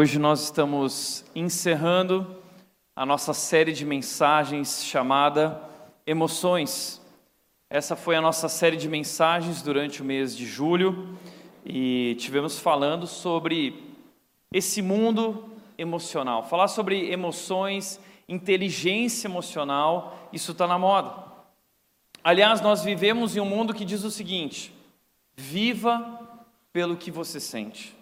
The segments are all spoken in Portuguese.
Hoje nós estamos encerrando a nossa série de mensagens chamada Emoções. Essa foi a nossa série de mensagens durante o mês de julho e tivemos falando sobre esse mundo emocional. Falar sobre emoções, inteligência emocional, isso está na moda. Aliás, nós vivemos em um mundo que diz o seguinte: viva pelo que você sente.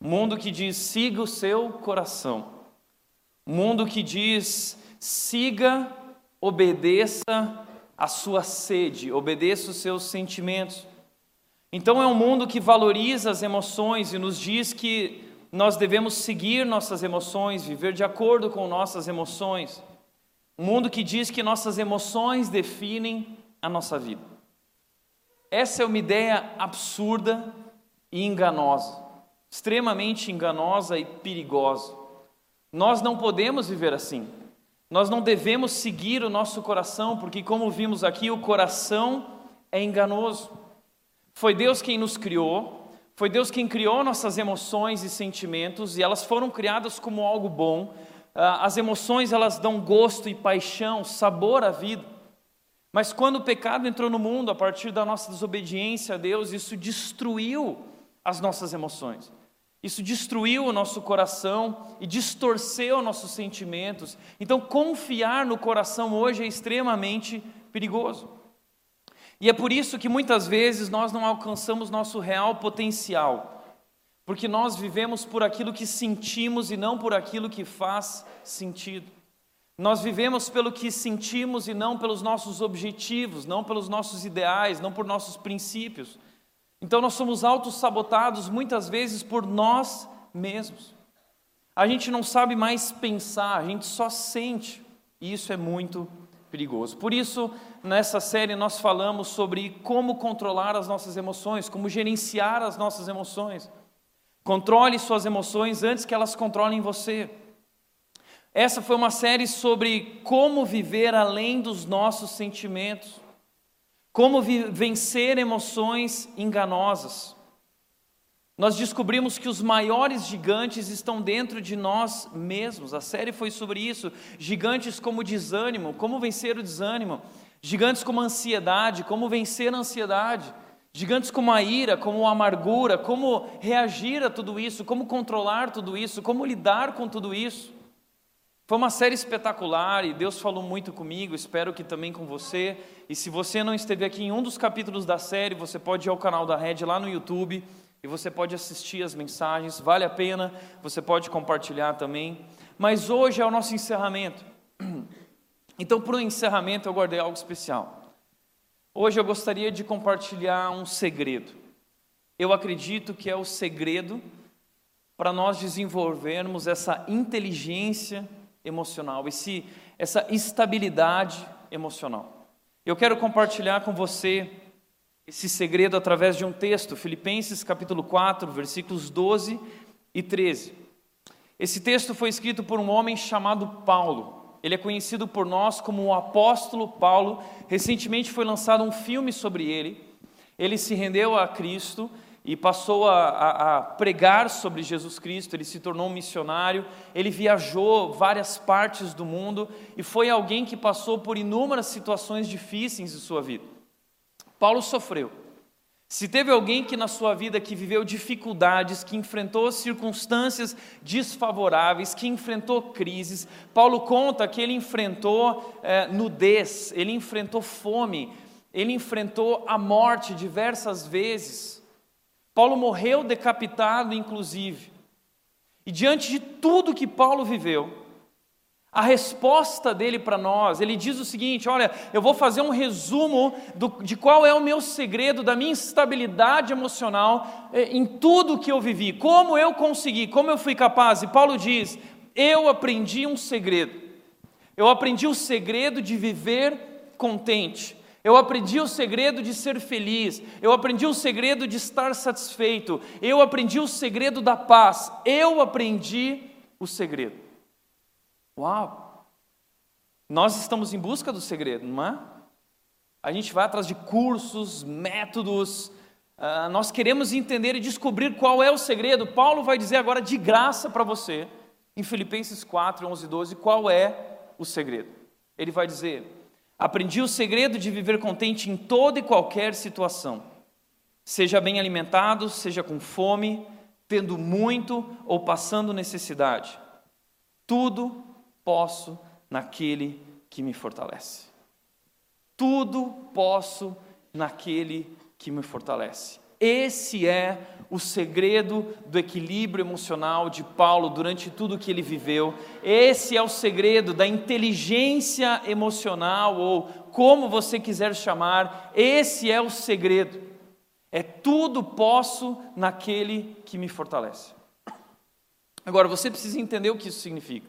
Mundo que diz siga o seu coração. Mundo que diz siga, obedeça a sua sede, obedeça os seus sentimentos. Então é um mundo que valoriza as emoções e nos diz que nós devemos seguir nossas emoções, viver de acordo com nossas emoções. Um mundo que diz que nossas emoções definem a nossa vida. Essa é uma ideia absurda e enganosa, extremamente enganosa e perigosa. Nós não podemos viver assim. Nós não devemos seguir o nosso coração, porque, como vimos aqui, o coração é enganoso. Foi Deus quem nos criou, foi Deus quem criou nossas emoções e sentimentos, e elas foram criadas como algo bom. Ah, as emoções, elas dão gosto e paixão, sabor à vida. Mas quando o pecado entrou no mundo, a partir da nossa desobediência a Deus, isso destruiu as nossas emoções. Isso destruiu o nosso coração e distorceu nossos sentimentos. Então, confiar no coração hoje é extremamente perigoso. E é por isso que muitas vezes nós não alcançamos nosso real potencial, porque nós vivemos por aquilo que sentimos e não por aquilo que faz sentido. Nós vivemos pelo que sentimos e não pelos nossos objetivos, não pelos nossos ideais, não por nossos princípios. Então nós somos autossabotados muitas vezes por nós mesmos. A gente não sabe mais pensar, a gente só sente, e isso é muito perigoso. Por isso, nessa série nós falamos sobre como controlar as nossas emoções, como gerenciar as nossas emoções. Controle suas emoções antes que elas controlem você. Essa foi uma série sobre como viver além dos nossos sentimentos. Como vencer emoções enganosas. Nós descobrimos que os maiores gigantes estão dentro de nós mesmos. A série foi sobre isso. Gigantes como desânimo, como vencer o desânimo. Gigantes como ansiedade, como vencer a ansiedade. Gigantes como a ira, como a amargura, como reagir a tudo isso, como controlar tudo isso, como lidar com tudo isso. Foi uma série espetacular e Deus falou muito comigo, espero que também com você. E se você não esteve aqui em um dos capítulos da série, você pode ir ao canal da Red lá no YouTube e você pode assistir as mensagens, vale a pena, você pode compartilhar também. Mas hoje é o nosso encerramento. Então, para o encerramento, eu guardei algo especial. Hoje eu gostaria de compartilhar um segredo. Eu acredito que é o segredo para nós desenvolvermos essa inteligência emocional, esse, essa estabilidade emocional. Eu quero compartilhar com você esse segredo através de um texto, Filipenses capítulo 4, versículos 12 e 13. Esse texto foi escrito por um homem chamado Paulo. Ele é conhecido por nós como o apóstolo Paulo. Recentemente foi lançado um filme sobre ele. Ele se rendeu a Cristo e passou a, a, a, pregar sobre Jesus Cristo, ele se tornou um missionário, ele viajou várias partes do mundo e foi alguém que passou por inúmeras situações difíceis em sua vida. Paulo sofreu. Se teve alguém que na sua vida que viveu dificuldades, que enfrentou circunstâncias desfavoráveis, que enfrentou crises, Paulo conta que ele enfrentou é, nudez, ele enfrentou fome, ele enfrentou a morte diversas vezes. Paulo morreu decapitado, inclusive. E diante de tudo que Paulo viveu, a resposta dele para nós, ele diz o seguinte: olha, eu vou fazer um resumo do, de qual é o meu segredo da minha estabilidade emocional eh, em tudo que eu vivi, como eu consegui, como eu fui capaz. E Paulo diz: eu aprendi um segredo. Eu aprendi o segredo de viver contente. Eu aprendi o segredo de ser feliz, eu aprendi o segredo de estar satisfeito, eu aprendi o segredo da paz, eu aprendi o segredo. Uau! Nós estamos em busca do segredo, não é? A gente vai atrás de cursos, métodos, uh, nós queremos entender e descobrir qual é o segredo. Paulo vai dizer agora de graça para você, em Filipenses 4, 11 e 12, qual é o segredo. Ele vai dizer: Aprendi o segredo de viver contente em toda e qualquer situação, seja bem alimentado, seja com fome, tendo muito ou passando necessidade. Tudo posso naquele que me fortalece. Tudo posso naquele que me fortalece. Esse é o segredo do equilíbrio emocional de Paulo durante tudo que ele viveu. Esse é o segredo da inteligência emocional, ou como você quiser chamar, esse é o segredo. É tudo posso naquele que me fortalece. Agora, você precisa entender o que isso significa.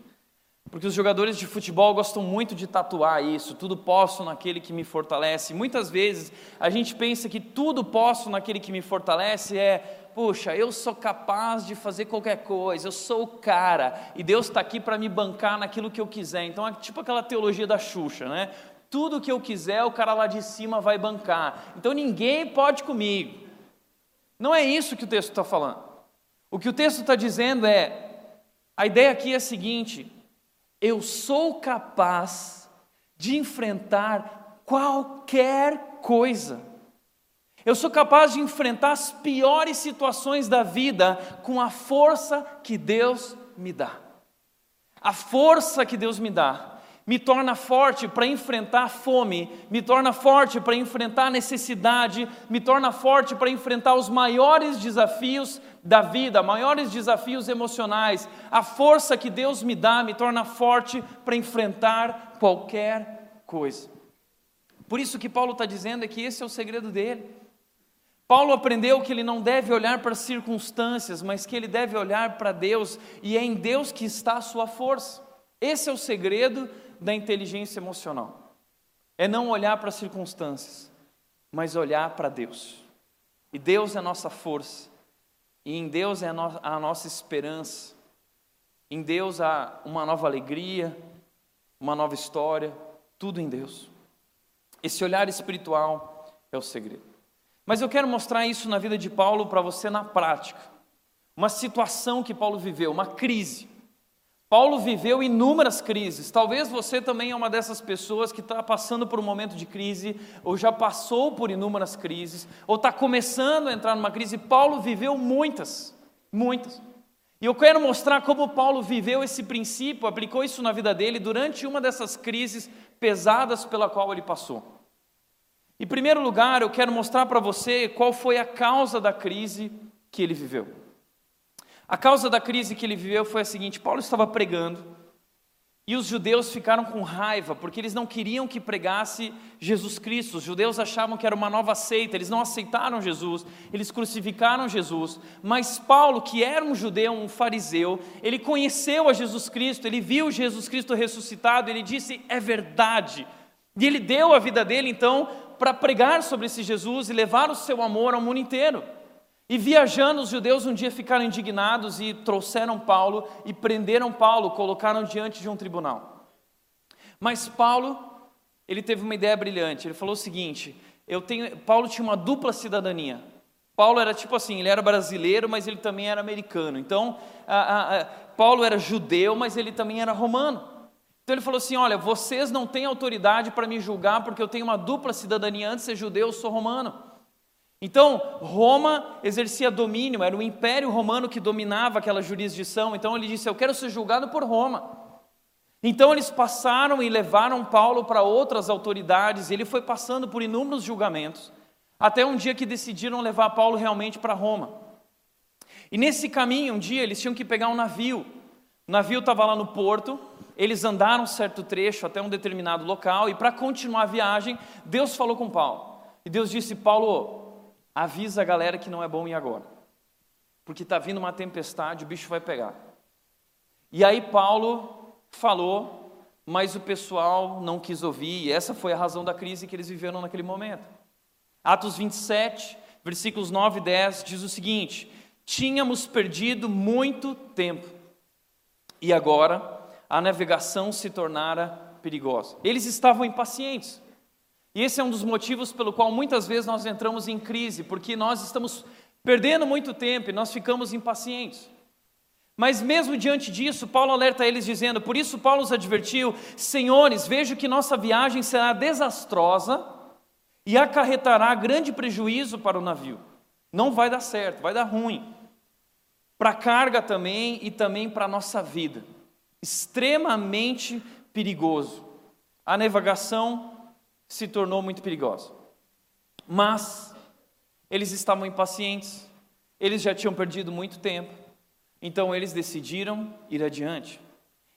Porque os jogadores de futebol gostam muito de tatuar isso, tudo posso naquele que me fortalece. Muitas vezes a gente pensa que tudo posso naquele que me fortalece é, puxa, eu sou capaz de fazer qualquer coisa, eu sou o cara, e Deus está aqui para me bancar naquilo que eu quiser. Então é tipo aquela teologia da Xuxa, né? Tudo que eu quiser, o cara lá de cima vai bancar. Então ninguém pode comigo. Não é isso que o texto está falando. O que o texto está dizendo é: a ideia aqui é a seguinte, eu sou capaz de enfrentar qualquer coisa. Eu sou capaz de enfrentar as piores situações da vida com a força que Deus me dá. A força que Deus me dá me torna forte para enfrentar fome, me torna forte para enfrentar necessidade, me torna forte para enfrentar os maiores desafios da vida, maiores desafios emocionais. A força que Deus me dá me torna forte para enfrentar qualquer coisa. Por isso que Paulo está dizendo é que esse é o segredo dele. Paulo aprendeu que ele não deve olhar para as circunstâncias, mas que ele deve olhar para Deus, e é em Deus que está a sua força. Esse é o segredo da inteligência emocional. É não olhar para as circunstâncias, mas olhar para Deus. E Deus é a nossa força, e em Deus é a, no a nossa esperança. Em Deus há uma nova alegria, uma nova história, tudo em Deus. Esse olhar espiritual é o segredo. Mas eu quero mostrar isso na vida de Paulo para você na prática. Uma situação que Paulo viveu, uma crise. Paulo viveu inúmeras crises. Talvez você também é uma dessas pessoas que está passando por um momento de crise, ou já passou por inúmeras crises, ou está começando a entrar numa crise. Paulo viveu muitas, muitas. E eu quero mostrar como Paulo viveu esse princípio, aplicou isso na vida dele durante uma dessas crises pesadas pela qual ele passou. Em primeiro lugar, eu quero mostrar para você qual foi a causa da crise que ele viveu. A causa da crise que ele viveu foi a seguinte: Paulo estava pregando e os judeus ficaram com raiva porque eles não queriam que pregasse Jesus Cristo. Os judeus achavam que era uma nova seita, eles não aceitaram Jesus, eles crucificaram Jesus. Mas Paulo, que era um judeu, um fariseu, ele conheceu a Jesus Cristo, ele viu Jesus Cristo ressuscitado, ele disse: é verdade. E ele deu a vida dele então para pregar sobre esse Jesus e levar o seu amor ao mundo inteiro. E viajando, os judeus um dia ficaram indignados e trouxeram Paulo e prenderam Paulo, colocaram diante de um tribunal. Mas Paulo, ele teve uma ideia brilhante. Ele falou o seguinte: eu tenho, Paulo tinha uma dupla cidadania. Paulo era tipo assim, ele era brasileiro, mas ele também era americano. Então, a, a, a, Paulo era judeu, mas ele também era romano. Então ele falou assim: Olha, vocês não têm autoridade para me julgar porque eu tenho uma dupla cidadania. Antes de ser judeu, eu sou romano. Então, Roma exercia domínio, era o Império Romano que dominava aquela jurisdição. Então, ele disse: Eu quero ser julgado por Roma. Então, eles passaram e levaram Paulo para outras autoridades, ele foi passando por inúmeros julgamentos, até um dia que decidiram levar Paulo realmente para Roma. E nesse caminho, um dia, eles tinham que pegar um navio. O navio estava lá no porto, eles andaram certo trecho até um determinado local, e para continuar a viagem, Deus falou com Paulo. E Deus disse: Paulo, avisa a galera que não é bom ir agora, porque está vindo uma tempestade, o bicho vai pegar. E aí Paulo falou, mas o pessoal não quis ouvir, e essa foi a razão da crise que eles viveram naquele momento. Atos 27, versículos 9 e 10 diz o seguinte: Tínhamos perdido muito tempo, e agora a navegação se tornara perigosa. Eles estavam impacientes. E esse é um dos motivos pelo qual muitas vezes nós entramos em crise, porque nós estamos perdendo muito tempo e nós ficamos impacientes. Mas mesmo diante disso, Paulo alerta eles dizendo: Por isso, Paulo os advertiu: Senhores, vejo que nossa viagem será desastrosa e acarretará grande prejuízo para o navio. Não vai dar certo, vai dar ruim. Para a carga também e também para a nossa vida. Extremamente perigoso. A navegação se tornou muito perigosa. Mas eles estavam impacientes, eles já tinham perdido muito tempo, então eles decidiram ir adiante.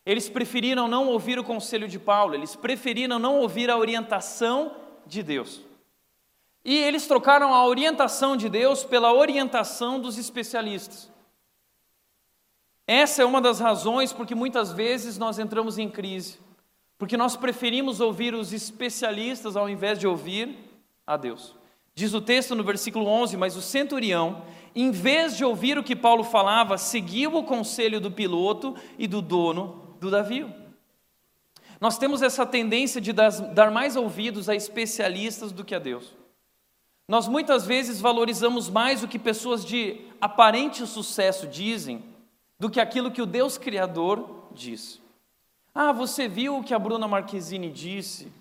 Eles preferiram não ouvir o conselho de Paulo, eles preferiram não ouvir a orientação de Deus. E eles trocaram a orientação de Deus pela orientação dos especialistas. Essa é uma das razões porque muitas vezes nós entramos em crise, porque nós preferimos ouvir os especialistas ao invés de ouvir a Deus. Diz o texto no versículo 11: Mas o centurião, em vez de ouvir o que Paulo falava, seguiu o conselho do piloto e do dono do navio. Nós temos essa tendência de dar mais ouvidos a especialistas do que a Deus. Nós muitas vezes valorizamos mais o que pessoas de aparente sucesso dizem do que aquilo que o Deus Criador diz. Ah, você viu o que a Bruna Marquezine disse?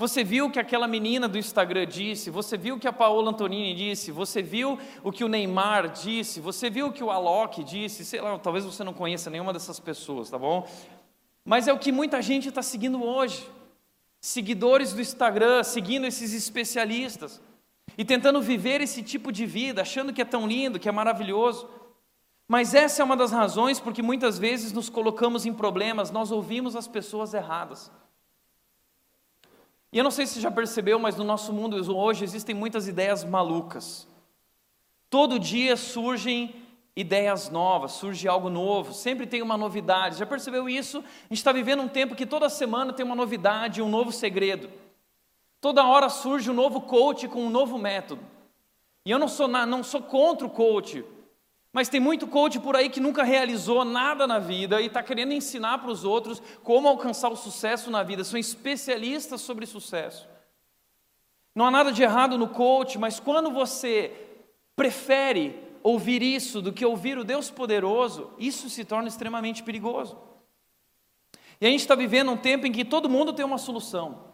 Você viu o que aquela menina do Instagram disse? Você viu o que a Paola Antonini disse? Você viu o que o Neymar disse? Você viu o que o Alok disse? Sei lá, talvez você não conheça nenhuma dessas pessoas, tá bom? Mas é o que muita gente está seguindo hoje. Seguidores do Instagram, seguindo esses especialistas e tentando viver esse tipo de vida, achando que é tão lindo, que é maravilhoso. Mas essa é uma das razões porque muitas vezes nos colocamos em problemas, nós ouvimos as pessoas erradas. E eu não sei se você já percebeu, mas no nosso mundo hoje existem muitas ideias malucas. Todo dia surgem ideias novas, surge algo novo, sempre tem uma novidade. Já percebeu isso? A gente está vivendo um tempo que toda semana tem uma novidade, um novo segredo. Toda hora surge um novo coach com um novo método. E eu não sou, não sou contra o coach, mas tem muito coach por aí que nunca realizou nada na vida e está querendo ensinar para os outros como alcançar o sucesso na vida. São especialistas sobre sucesso. Não há nada de errado no coach, mas quando você prefere ouvir isso do que ouvir o Deus poderoso, isso se torna extremamente perigoso. E a gente está vivendo um tempo em que todo mundo tem uma solução.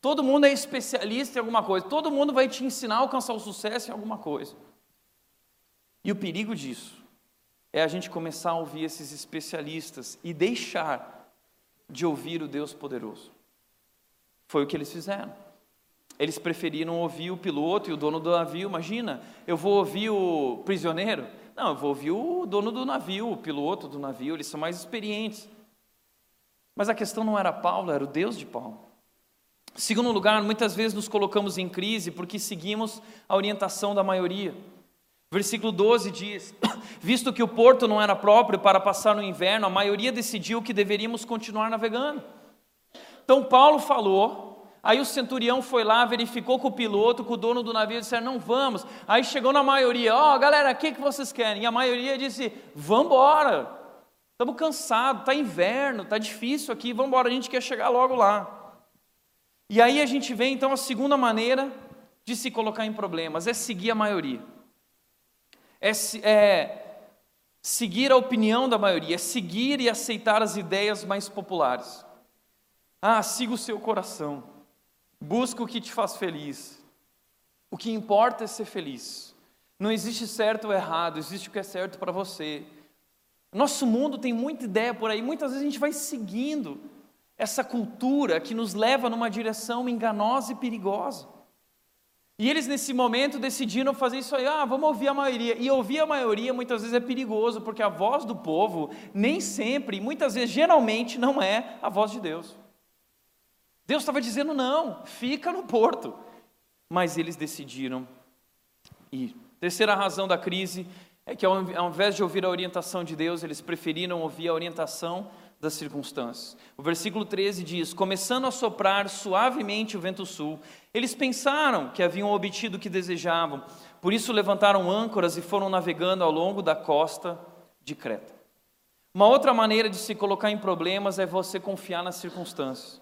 Todo mundo é especialista em alguma coisa. Todo mundo vai te ensinar a alcançar o sucesso em alguma coisa. E o perigo disso é a gente começar a ouvir esses especialistas e deixar de ouvir o Deus poderoso. Foi o que eles fizeram. Eles preferiram ouvir o piloto e o dono do navio. Imagina, eu vou ouvir o prisioneiro? Não, eu vou ouvir o dono do navio, o piloto do navio, eles são mais experientes. Mas a questão não era Paulo, era o Deus de Paulo. Segundo lugar, muitas vezes nos colocamos em crise porque seguimos a orientação da maioria. Versículo 12 diz: Visto que o porto não era próprio para passar no inverno, a maioria decidiu que deveríamos continuar navegando. Então Paulo falou, aí o centurião foi lá, verificou com o piloto, com o dono do navio, disseram: Não vamos. Aí chegou na maioria: Ó, oh, galera, o que, que vocês querem? E a maioria disse: Vamos embora, estamos cansados, está inverno, está difícil aqui, vamos embora, a gente quer chegar logo lá. E aí a gente vê então a segunda maneira de se colocar em problemas: é seguir a maioria é, é seguir a opinião da maioria, é seguir e aceitar as ideias mais populares. Ah, siga o seu coração, busca o que te faz feliz. O que importa é ser feliz. Não existe certo ou errado, existe o que é certo para você. Nosso mundo tem muita ideia por aí, muitas vezes a gente vai seguindo essa cultura que nos leva numa direção enganosa e perigosa. E eles, nesse momento, decidiram fazer isso aí. Ah, vamos ouvir a maioria. E ouvir a maioria muitas vezes é perigoso, porque a voz do povo nem sempre, muitas vezes, geralmente, não é a voz de Deus. Deus estava dizendo não, fica no porto. Mas eles decidiram ir. Terceira razão da crise é que, ao invés de ouvir a orientação de Deus, eles preferiram ouvir a orientação das circunstâncias. O versículo 13 diz: Começando a soprar suavemente o vento sul, eles pensaram que haviam obtido o que desejavam, por isso levantaram âncoras e foram navegando ao longo da costa de Creta. Uma outra maneira de se colocar em problemas é você confiar nas circunstâncias.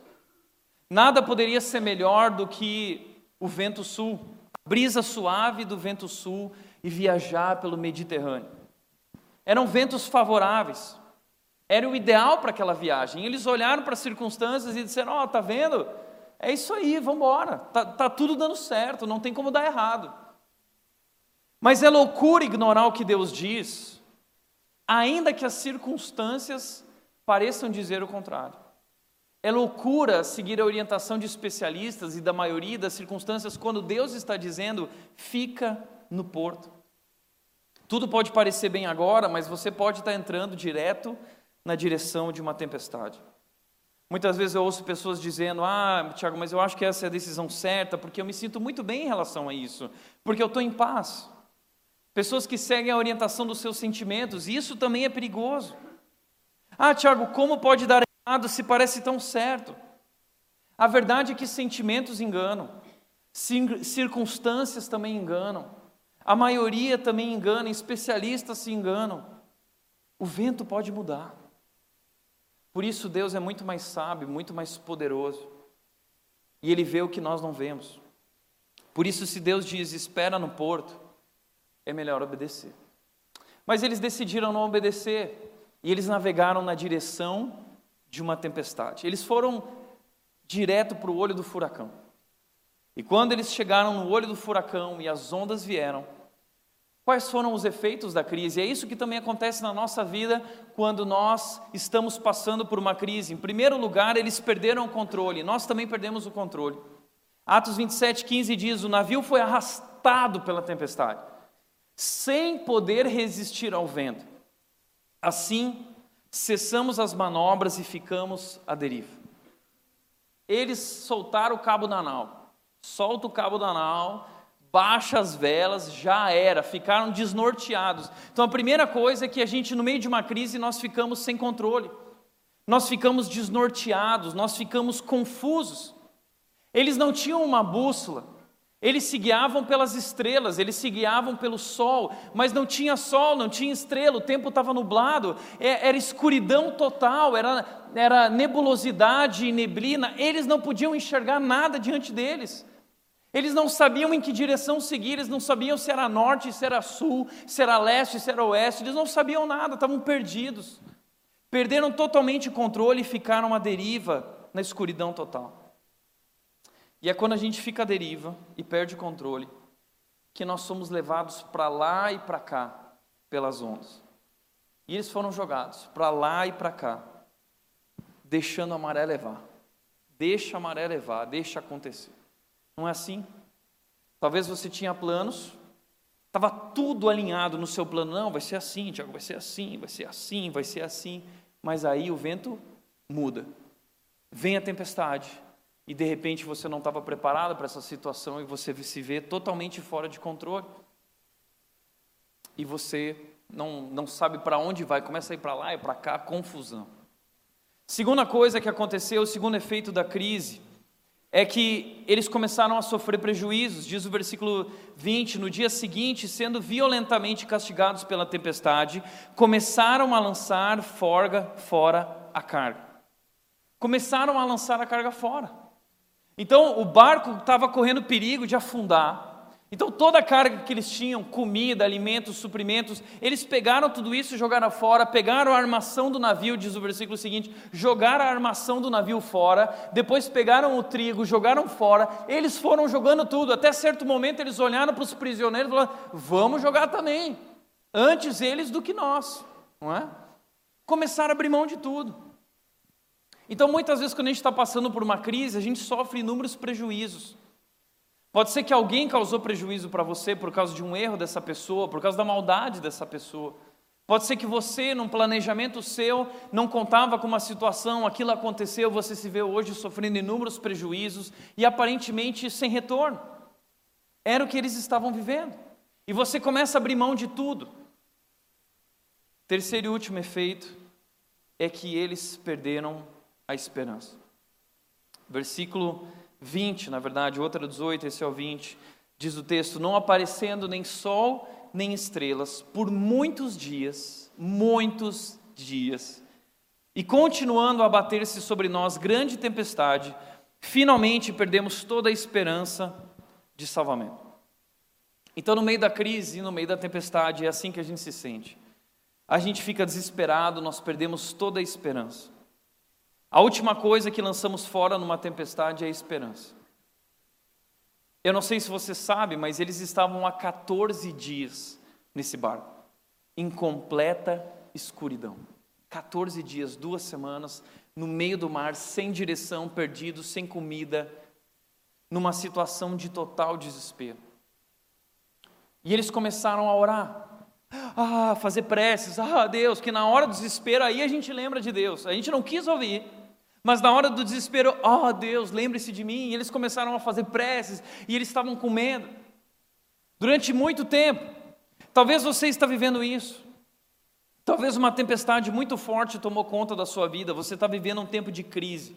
Nada poderia ser melhor do que o vento sul, a brisa suave do vento sul e viajar pelo Mediterrâneo. Eram ventos favoráveis. Era o ideal para aquela viagem. Eles olharam para as circunstâncias e disseram: Ó, oh, tá vendo? É isso aí, vamos embora. Tá, tá tudo dando certo, não tem como dar errado. Mas é loucura ignorar o que Deus diz, ainda que as circunstâncias pareçam dizer o contrário. É loucura seguir a orientação de especialistas e da maioria das circunstâncias quando Deus está dizendo: fica no porto. Tudo pode parecer bem agora, mas você pode estar entrando direto na direção de uma tempestade. Muitas vezes eu ouço pessoas dizendo: Ah, Tiago, mas eu acho que essa é a decisão certa, porque eu me sinto muito bem em relação a isso, porque eu estou em paz. Pessoas que seguem a orientação dos seus sentimentos, e isso também é perigoso. Ah, Tiago, como pode dar errado se parece tão certo? A verdade é que sentimentos enganam, circunstâncias também enganam, a maioria também engana, especialistas se enganam. O vento pode mudar. Por isso, Deus é muito mais sábio, muito mais poderoso, e Ele vê o que nós não vemos. Por isso, se Deus diz espera no porto, é melhor obedecer. Mas eles decidiram não obedecer e eles navegaram na direção de uma tempestade. Eles foram direto para o olho do furacão. E quando eles chegaram no olho do furacão e as ondas vieram, quais foram os efeitos da crise? É isso que também acontece na nossa vida quando nós estamos passando por uma crise. Em primeiro lugar, eles perderam o controle, nós também perdemos o controle. Atos 27, 15 diz: O navio foi arrastado pela tempestade sem poder resistir ao vento. Assim, cessamos as manobras e ficamos à deriva. Eles soltaram o cabo da nau, solta o cabo da nau, baixa as velas, já era, ficaram desnorteados. Então a primeira coisa é que a gente, no meio de uma crise, nós ficamos sem controle, nós ficamos desnorteados, nós ficamos confusos. Eles não tinham uma bússola, eles se guiavam pelas estrelas, eles se guiavam pelo sol, mas não tinha sol, não tinha estrela, o tempo estava nublado, é, era escuridão total, era, era nebulosidade e neblina, eles não podiam enxergar nada diante deles. Eles não sabiam em que direção seguir, eles não sabiam se era norte, se era sul, se era leste, se era oeste, eles não sabiam nada, estavam perdidos. Perderam totalmente o controle e ficaram à deriva na escuridão total. E é quando a gente fica à deriva e perde o controle que nós somos levados para lá e para cá pelas ondas. E eles foram jogados para lá e para cá, deixando a maré levar. Deixa a maré levar, deixa acontecer. Não é assim? Talvez você tinha planos, estava tudo alinhado no seu plano. Não, vai ser assim, Tiago, vai ser assim, vai ser assim, vai ser assim. Mas aí o vento muda. Vem a tempestade, e de repente você não estava preparado para essa situação e você se vê totalmente fora de controle. E você não, não sabe para onde vai, começa a ir para lá e para cá, confusão. Segunda coisa que aconteceu, o segundo efeito da crise, é que eles começaram a sofrer prejuízos, diz o versículo 20: no dia seguinte, sendo violentamente castigados pela tempestade, começaram a lançar forga fora a carga. Começaram a lançar a carga fora. Então o barco estava correndo perigo de afundar. Então toda a carga que eles tinham, comida, alimentos, suprimentos, eles pegaram tudo isso, jogaram fora, pegaram a armação do navio, diz o versículo seguinte, jogaram a armação do navio fora, depois pegaram o trigo, jogaram fora, eles foram jogando tudo, até certo momento eles olharam para os prisioneiros e falaram, vamos jogar também, antes eles do que nós, não é? Começaram a abrir mão de tudo. Então, muitas vezes, quando a gente está passando por uma crise, a gente sofre inúmeros prejuízos. Pode ser que alguém causou prejuízo para você por causa de um erro dessa pessoa, por causa da maldade dessa pessoa. Pode ser que você, num planejamento seu, não contava com uma situação, aquilo aconteceu, você se vê hoje sofrendo inúmeros prejuízos e aparentemente sem retorno. Era o que eles estavam vivendo. E você começa a abrir mão de tudo. Terceiro e último efeito é que eles perderam a esperança. Versículo 20, na verdade, outra 18, esse é o 20, diz o texto: Não aparecendo nem sol nem estrelas por muitos dias, muitos dias, e continuando a bater-se sobre nós grande tempestade, finalmente perdemos toda a esperança de salvamento. Então, no meio da crise, no meio da tempestade, é assim que a gente se sente. A gente fica desesperado, nós perdemos toda a esperança. A última coisa que lançamos fora numa tempestade é a esperança. Eu não sei se você sabe, mas eles estavam há 14 dias nesse barco, em completa escuridão. 14 dias, duas semanas, no meio do mar, sem direção, perdidos, sem comida, numa situação de total desespero. E eles começaram a orar, ah, fazer preces, ah, Deus, que na hora do desespero aí a gente lembra de Deus. A gente não quis ouvir, mas na hora do desespero, oh Deus, lembre-se de mim. E eles começaram a fazer preces e eles estavam com medo. Durante muito tempo, talvez você está vivendo isso. Talvez uma tempestade muito forte tomou conta da sua vida, você está vivendo um tempo de crise.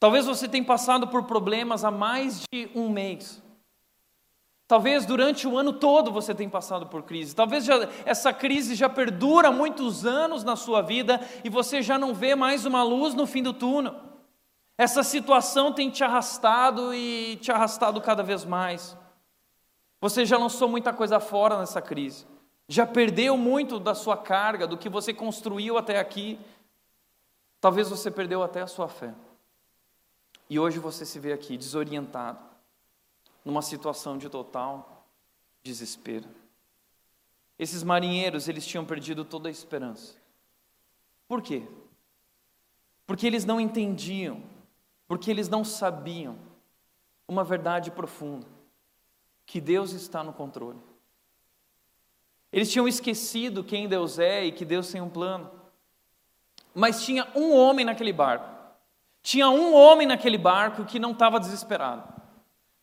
Talvez você tenha passado por problemas há mais de um mês. Talvez durante o ano todo você tenha passado por crise. Talvez já, essa crise já perdura muitos anos na sua vida e você já não vê mais uma luz no fim do túnel. Essa situação tem te arrastado e te arrastado cada vez mais. Você já lançou muita coisa fora nessa crise. Já perdeu muito da sua carga, do que você construiu até aqui. Talvez você perdeu até a sua fé. E hoje você se vê aqui desorientado numa situação de total desespero. Esses marinheiros, eles tinham perdido toda a esperança. Por quê? Porque eles não entendiam, porque eles não sabiam uma verdade profunda, que Deus está no controle. Eles tinham esquecido quem Deus é e que Deus tem um plano. Mas tinha um homem naquele barco. Tinha um homem naquele barco que não estava desesperado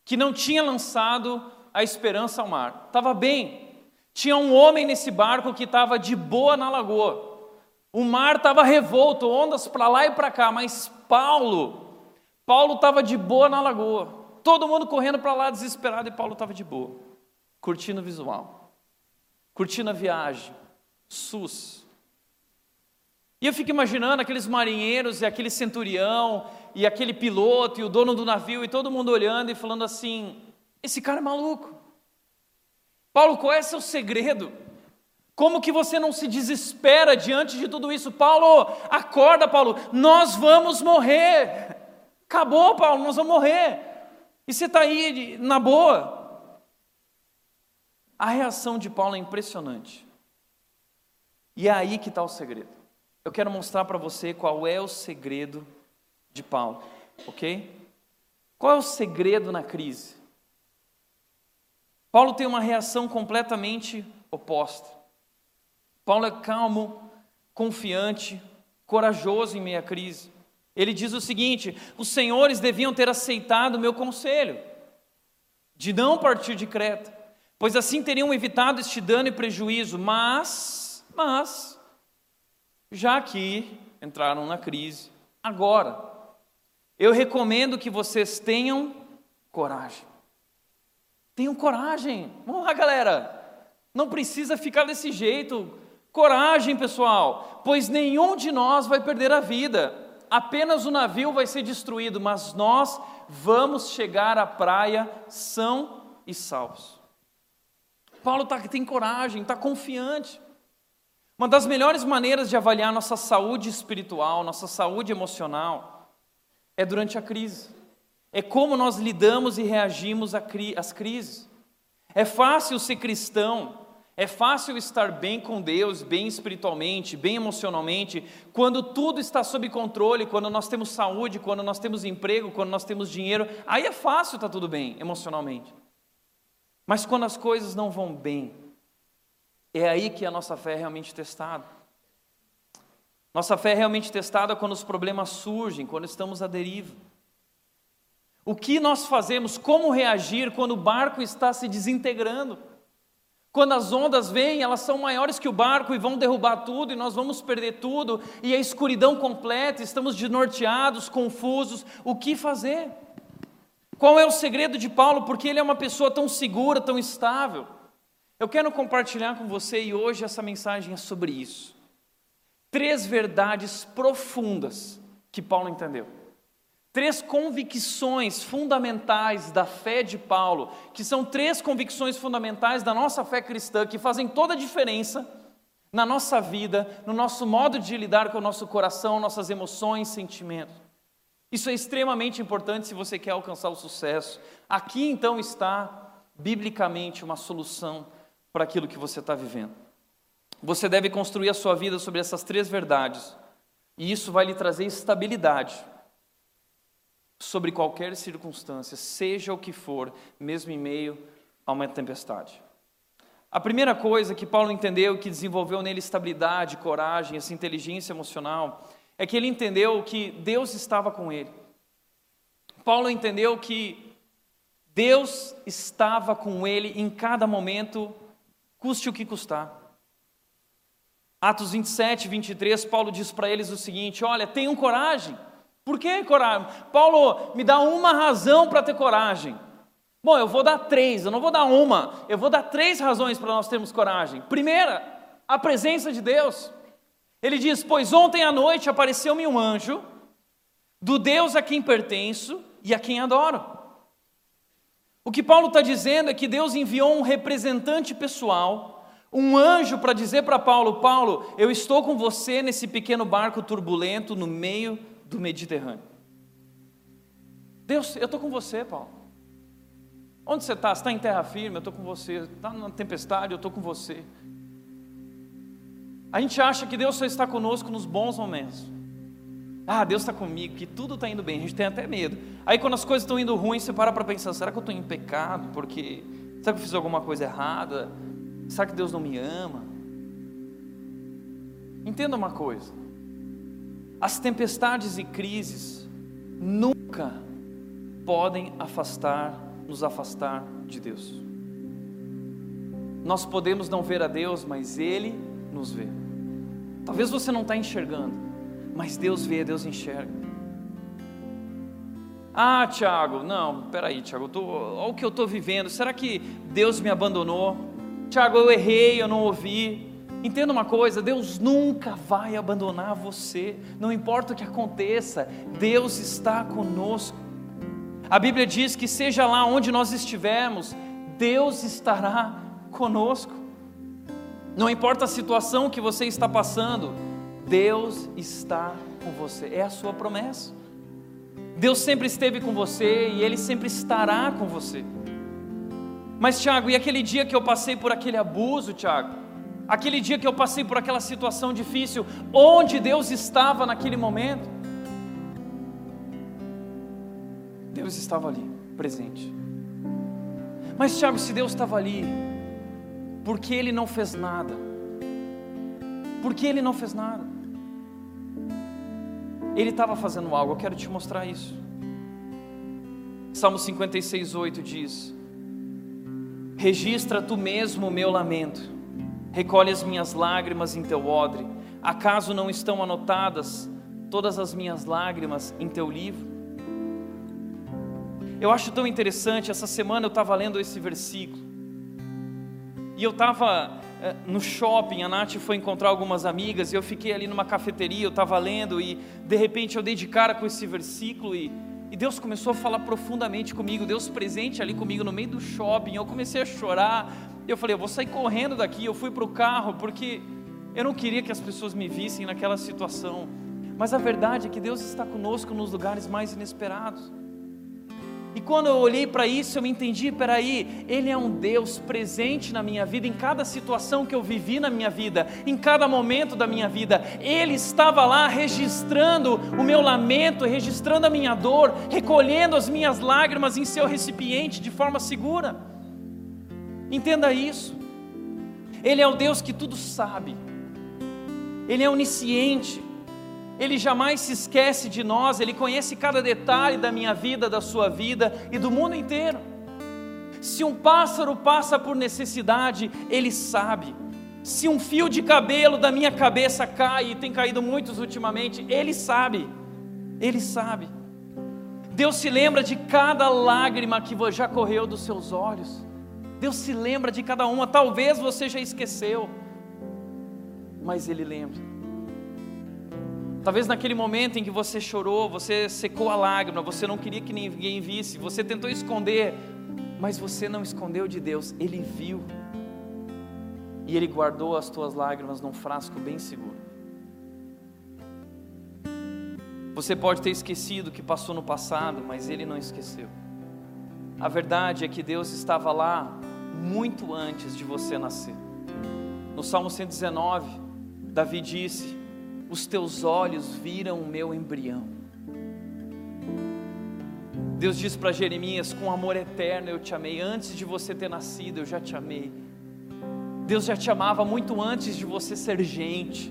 que não tinha lançado a esperança ao mar. Estava bem. Tinha um homem nesse barco que estava de boa na lagoa. O mar estava revolto, ondas para lá e para cá, mas Paulo, Paulo estava de boa na lagoa. Todo mundo correndo para lá desesperado e Paulo estava de boa, curtindo o visual, curtindo a viagem, sus. E eu fico imaginando aqueles marinheiros e aquele centurião e aquele piloto e o dono do navio e todo mundo olhando e falando assim: esse cara é maluco. Paulo, qual é seu segredo? Como que você não se desespera diante de tudo isso? Paulo, acorda, Paulo, nós vamos morrer. Acabou, Paulo, nós vamos morrer. E você está aí na boa. A reação de Paulo é impressionante. E é aí que está o segredo. Eu quero mostrar para você qual é o segredo de Paulo, ok? Qual é o segredo na crise? Paulo tem uma reação completamente oposta. Paulo é calmo, confiante, corajoso em meio à crise. Ele diz o seguinte: os senhores deviam ter aceitado o meu conselho de não partir de Creta, pois assim teriam evitado este dano e prejuízo. Mas, mas, já que entraram na crise, agora eu recomendo que vocês tenham coragem. Tenham coragem. Vamos lá, galera. Não precisa ficar desse jeito. Coragem, pessoal, pois nenhum de nós vai perder a vida. Apenas o navio vai ser destruído, mas nós vamos chegar à praia são e salvos. Paulo tá, tem coragem, está confiante. Uma das melhores maneiras de avaliar nossa saúde espiritual, nossa saúde emocional, é durante a crise. É como nós lidamos e reagimos às crises. É fácil ser cristão, é fácil estar bem com Deus, bem espiritualmente, bem emocionalmente, quando tudo está sob controle, quando nós temos saúde, quando nós temos emprego, quando nós temos dinheiro. Aí é fácil estar tudo bem emocionalmente. Mas quando as coisas não vão bem, é aí que a nossa fé é realmente testada. Nossa fé é realmente testada quando os problemas surgem, quando estamos à deriva. O que nós fazemos, como reagir quando o barco está se desintegrando? Quando as ondas vêm, elas são maiores que o barco e vão derrubar tudo, e nós vamos perder tudo, e a escuridão completa, estamos desnorteados, confusos. O que fazer? Qual é o segredo de Paulo? Porque ele é uma pessoa tão segura, tão estável. Eu quero compartilhar com você, e hoje essa mensagem é sobre isso três verdades profundas que Paulo entendeu. três convicções fundamentais da fé de Paulo, que são três convicções fundamentais da nossa fé cristã, que fazem toda a diferença na nossa vida, no nosso modo de lidar com o nosso coração, nossas emoções, sentimentos. Isso é extremamente importante se você quer alcançar o sucesso. Aqui então está, biblicamente, uma solução para aquilo que você está vivendo. Você deve construir a sua vida sobre essas três verdades, e isso vai lhe trazer estabilidade sobre qualquer circunstância, seja o que for, mesmo em meio a uma tempestade. A primeira coisa que Paulo entendeu, que desenvolveu nele estabilidade, coragem, essa inteligência emocional, é que ele entendeu que Deus estava com ele. Paulo entendeu que Deus estava com ele em cada momento, custe o que custar. Atos 27, 23, Paulo diz para eles o seguinte: Olha, tenham coragem. Por que coragem? Paulo, me dá uma razão para ter coragem. Bom, eu vou dar três, eu não vou dar uma, eu vou dar três razões para nós termos coragem. Primeira, a presença de Deus. Ele diz: Pois ontem à noite apareceu-me um anjo, do Deus a quem pertenço e a quem adoro. O que Paulo está dizendo é que Deus enviou um representante pessoal, um anjo, para dizer para Paulo: Paulo, eu estou com você nesse pequeno barco turbulento no meio do Mediterrâneo. Deus, eu estou com você, Paulo. Onde você está? Você está em terra firme? Eu estou com você. Está na tempestade? Eu estou com você. A gente acha que Deus só está conosco nos bons momentos. Ah, Deus está comigo, que tudo está indo bem. A gente tem até medo. Aí quando as coisas estão indo ruins, você para para pensar: será que eu estou em pecado? Porque será que eu fiz alguma coisa errada? Será que Deus não me ama? Entenda uma coisa: as tempestades e crises nunca podem afastar nos afastar de Deus. Nós podemos não ver a Deus, mas Ele nos vê. Talvez você não está enxergando, mas Deus vê, Deus enxerga. Ah, Tiago, não, peraí, Tiago, olha o que eu estou vivendo. Será que Deus me abandonou? Tiago, eu errei, eu não ouvi. Entenda uma coisa: Deus nunca vai abandonar você, não importa o que aconteça, Deus está conosco. A Bíblia diz que seja lá onde nós estivermos, Deus estará conosco. Não importa a situação que você está passando, Deus está com você. É a sua promessa. Deus sempre esteve com você e Ele sempre estará com você. Mas, Tiago, e aquele dia que eu passei por aquele abuso, Tiago? Aquele dia que eu passei por aquela situação difícil, onde Deus estava naquele momento? Deus estava ali, presente. Mas, Tiago, se Deus estava ali, por que ele não fez nada? Por que ele não fez nada? Ele estava fazendo algo, eu quero te mostrar isso. Salmo 56, 8 diz: Registra tu mesmo o meu lamento, recolhe as minhas lágrimas em teu odre, acaso não estão anotadas todas as minhas lágrimas em teu livro? Eu acho tão interessante, essa semana eu estava lendo esse versículo. E eu estava eh, no shopping, a Nath foi encontrar algumas amigas, e eu fiquei ali numa cafeteria, eu estava lendo, e de repente eu dei de cara com esse versículo, e, e Deus começou a falar profundamente comigo, Deus presente ali comigo no meio do shopping, eu comecei a chorar, eu falei, eu vou sair correndo daqui, eu fui para o carro, porque eu não queria que as pessoas me vissem naquela situação. Mas a verdade é que Deus está conosco nos lugares mais inesperados. E quando eu olhei para isso, eu me entendi: peraí, Ele é um Deus presente na minha vida, em cada situação que eu vivi na minha vida, em cada momento da minha vida. Ele estava lá registrando o meu lamento, registrando a minha dor, recolhendo as minhas lágrimas em seu recipiente de forma segura. Entenda isso. Ele é o Deus que tudo sabe, Ele é onisciente. Ele jamais se esquece de nós, Ele conhece cada detalhe da minha vida, da sua vida e do mundo inteiro. Se um pássaro passa por necessidade, Ele sabe. Se um fio de cabelo da minha cabeça cai, e tem caído muitos ultimamente, Ele sabe. Ele sabe. Deus se lembra de cada lágrima que já correu dos seus olhos. Deus se lembra de cada uma. Talvez você já esqueceu, mas Ele lembra. Talvez naquele momento em que você chorou, você secou a lágrima, você não queria que ninguém visse, você tentou esconder, mas você não escondeu de Deus, Ele viu. E Ele guardou as tuas lágrimas num frasco bem seguro. Você pode ter esquecido o que passou no passado, mas Ele não esqueceu. A verdade é que Deus estava lá muito antes de você nascer. No Salmo 119, Davi disse: Os teus olhos viram o meu embrião. Deus diz para Jeremias: Com amor eterno eu te amei. Antes de você ter nascido, eu já te amei. Deus já te amava muito antes de você ser gente.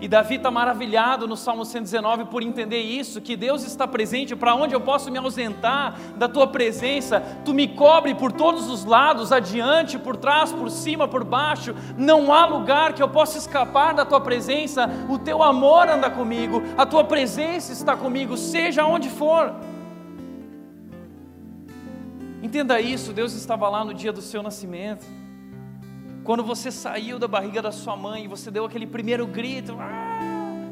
E Davi está maravilhado no Salmo 119 por entender isso, que Deus está presente para onde eu posso me ausentar da tua presença. Tu me cobre por todos os lados, adiante, por trás, por cima, por baixo. Não há lugar que eu possa escapar da tua presença. O teu amor anda comigo, a tua presença está comigo, seja onde for. Entenda isso, Deus estava lá no dia do seu nascimento. Quando você saiu da barriga da sua mãe e você deu aquele primeiro grito, ah,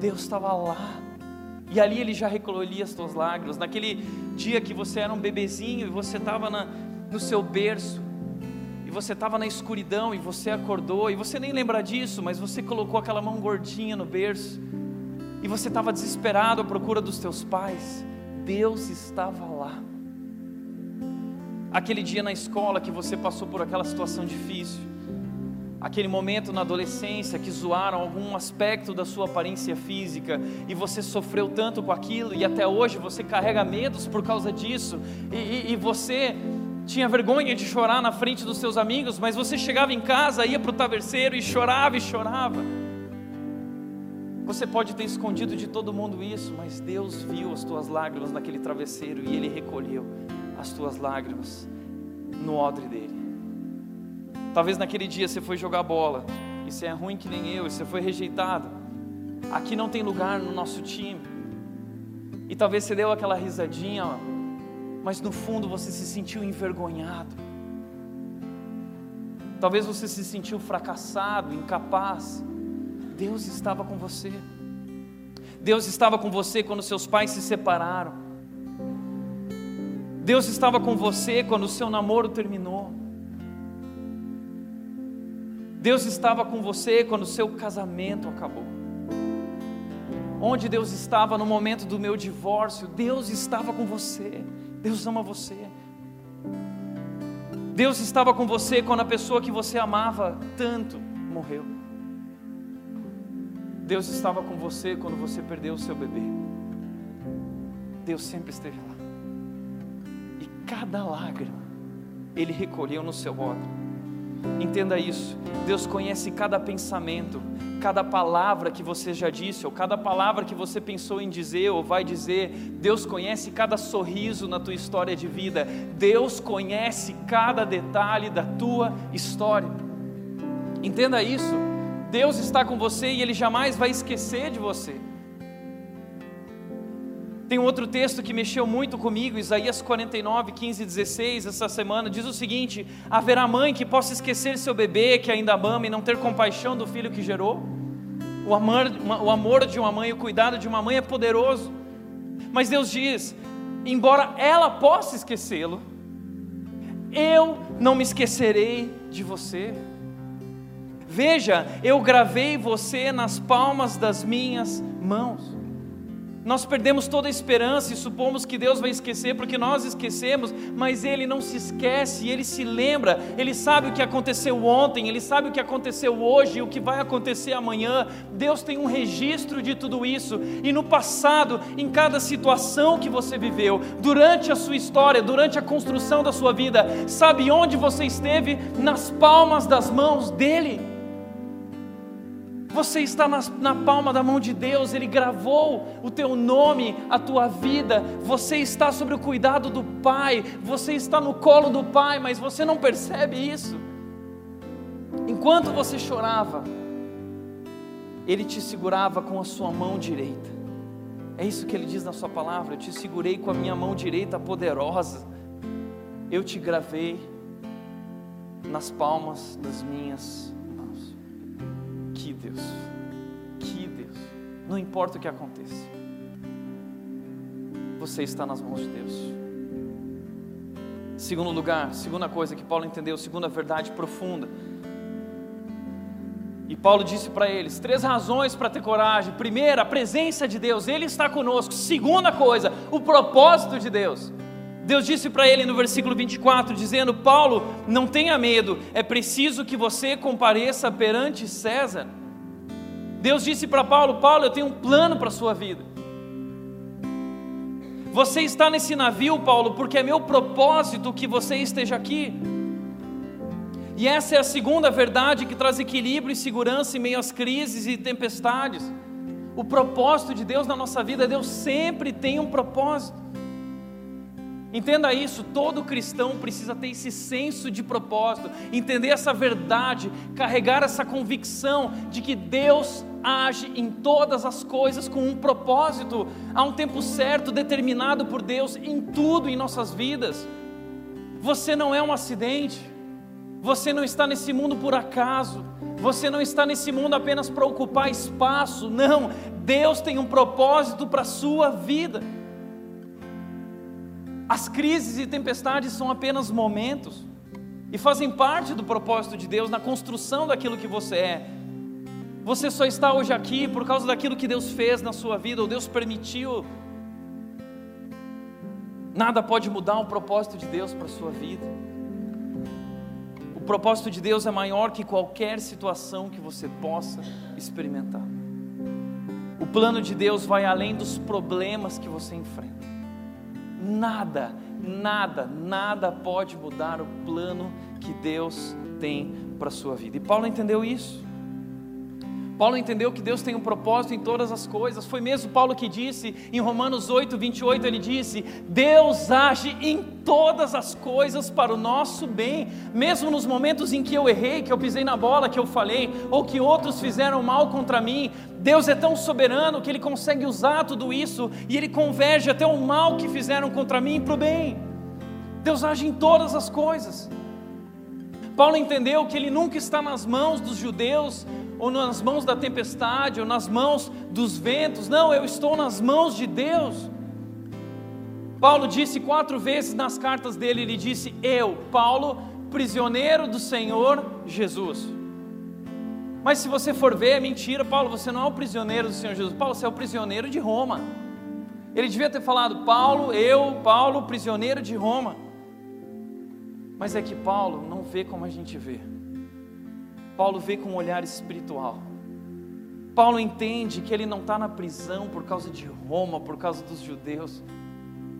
Deus estava lá. E ali ele já recolhia as tuas lágrimas. Naquele dia que você era um bebezinho e você estava no seu berço, e você estava na escuridão e você acordou, e você nem lembra disso, mas você colocou aquela mão gordinha no berço, e você estava desesperado à procura dos teus pais. Deus estava lá aquele dia na escola que você passou por aquela situação difícil, aquele momento na adolescência que zoaram algum aspecto da sua aparência física e você sofreu tanto com aquilo e até hoje você carrega medos por causa disso. E, e, e você tinha vergonha de chorar na frente dos seus amigos, mas você chegava em casa, ia para o travesseiro e chorava e chorava. Você pode ter escondido de todo mundo isso, mas Deus viu as tuas lágrimas naquele travesseiro e Ele recolheu as tuas lágrimas no odre dele. Talvez naquele dia você foi jogar bola e você é ruim que nem eu, e você foi rejeitado. Aqui não tem lugar no nosso time. E talvez você deu aquela risadinha, mas no fundo você se sentiu envergonhado. Talvez você se sentiu fracassado, incapaz. Deus estava com você. Deus estava com você quando seus pais se separaram. Deus estava com você quando o seu namoro terminou. Deus estava com você quando o seu casamento acabou. Onde Deus estava no momento do meu divórcio, Deus estava com você. Deus ama você. Deus estava com você quando a pessoa que você amava tanto morreu. Deus estava com você quando você perdeu o seu bebê. Deus sempre esteve lá cada lágrima Ele recolheu no seu odre. Entenda isso. Deus conhece cada pensamento, cada palavra que você já disse, ou cada palavra que você pensou em dizer ou vai dizer. Deus conhece cada sorriso na tua história de vida. Deus conhece cada detalhe da tua história. Entenda isso. Deus está com você e Ele jamais vai esquecer de você. Tem um outro texto que mexeu muito comigo, Isaías 49, 15 e 16, essa semana, diz o seguinte: Haverá mãe que possa esquecer seu bebê que ainda ama e não ter compaixão do filho que gerou? O amor, o amor de uma mãe, o cuidado de uma mãe é poderoso, mas Deus diz: embora ela possa esquecê-lo, eu não me esquecerei de você. Veja, eu gravei você nas palmas das minhas mãos. Nós perdemos toda a esperança e supomos que Deus vai esquecer porque nós esquecemos, mas Ele não se esquece, Ele se lembra, Ele sabe o que aconteceu ontem, Ele sabe o que aconteceu hoje e o que vai acontecer amanhã. Deus tem um registro de tudo isso, e no passado, em cada situação que você viveu, durante a sua história, durante a construção da sua vida, sabe onde você esteve? Nas palmas das mãos dEle. Você está na, na, palma da mão de Deus, Ele gravou o teu nome, a tua vida. Você está sob o cuidado do Pai, você está no colo do Pai, mas você não percebe isso. Enquanto você chorava, Ele te segurava com a sua mão direita. É isso que Ele diz na Sua palavra: Eu te segurei com a minha mão direita poderosa, eu te gravei nas palmas das minhas que Deus, que Deus. Não importa o que aconteça, você está nas mãos de Deus. Segundo lugar, segunda coisa que Paulo entendeu, segunda verdade profunda. E Paulo disse para eles: três razões para ter coragem. Primeira, a presença de Deus, Ele está conosco. Segunda coisa, o propósito de Deus. Deus disse para ele no versículo 24, dizendo: Paulo, não tenha medo, é preciso que você compareça perante César. Deus disse para Paulo: Paulo, eu tenho um plano para a sua vida. Você está nesse navio, Paulo, porque é meu propósito que você esteja aqui. E essa é a segunda verdade que traz equilíbrio e segurança em meio às crises e tempestades. O propósito de Deus na nossa vida, Deus sempre tem um propósito. Entenda isso, todo cristão precisa ter esse senso de propósito, entender essa verdade, carregar essa convicção de que Deus age em todas as coisas com um propósito, há um tempo certo determinado por Deus em tudo em nossas vidas. Você não é um acidente, você não está nesse mundo por acaso, você não está nesse mundo apenas para ocupar espaço, não, Deus tem um propósito para a sua vida. As crises e tempestades são apenas momentos e fazem parte do propósito de Deus na construção daquilo que você é. Você só está hoje aqui por causa daquilo que Deus fez na sua vida, ou Deus permitiu. Nada pode mudar o propósito de Deus para a sua vida. O propósito de Deus é maior que qualquer situação que você possa experimentar. O plano de Deus vai além dos problemas que você enfrenta. Nada, nada, nada pode mudar o plano que Deus tem para a sua vida. E Paulo entendeu isso. Paulo entendeu que Deus tem um propósito em todas as coisas. Foi mesmo Paulo que disse em Romanos 8, 28, ele disse: Deus age em todas as coisas para o nosso bem, mesmo nos momentos em que eu errei, que eu pisei na bola, que eu falei, ou que outros fizeram mal contra mim. Deus é tão soberano que ele consegue usar tudo isso e ele converge até o mal que fizeram contra mim para o bem. Deus age em todas as coisas. Paulo entendeu que ele nunca está nas mãos dos judeus ou nas mãos da tempestade, ou nas mãos dos ventos. Não, eu estou nas mãos de Deus. Paulo disse quatro vezes nas cartas dele: ele disse, Eu, Paulo, prisioneiro do Senhor Jesus. Mas se você for ver, é mentira, Paulo, você não é o prisioneiro do Senhor Jesus, Paulo, você é o prisioneiro de Roma. Ele devia ter falado, Paulo, eu, Paulo, prisioneiro de Roma. Mas é que Paulo não vê como a gente vê. Paulo vê com um olhar espiritual. Paulo entende que ele não está na prisão por causa de Roma, por causa dos judeus.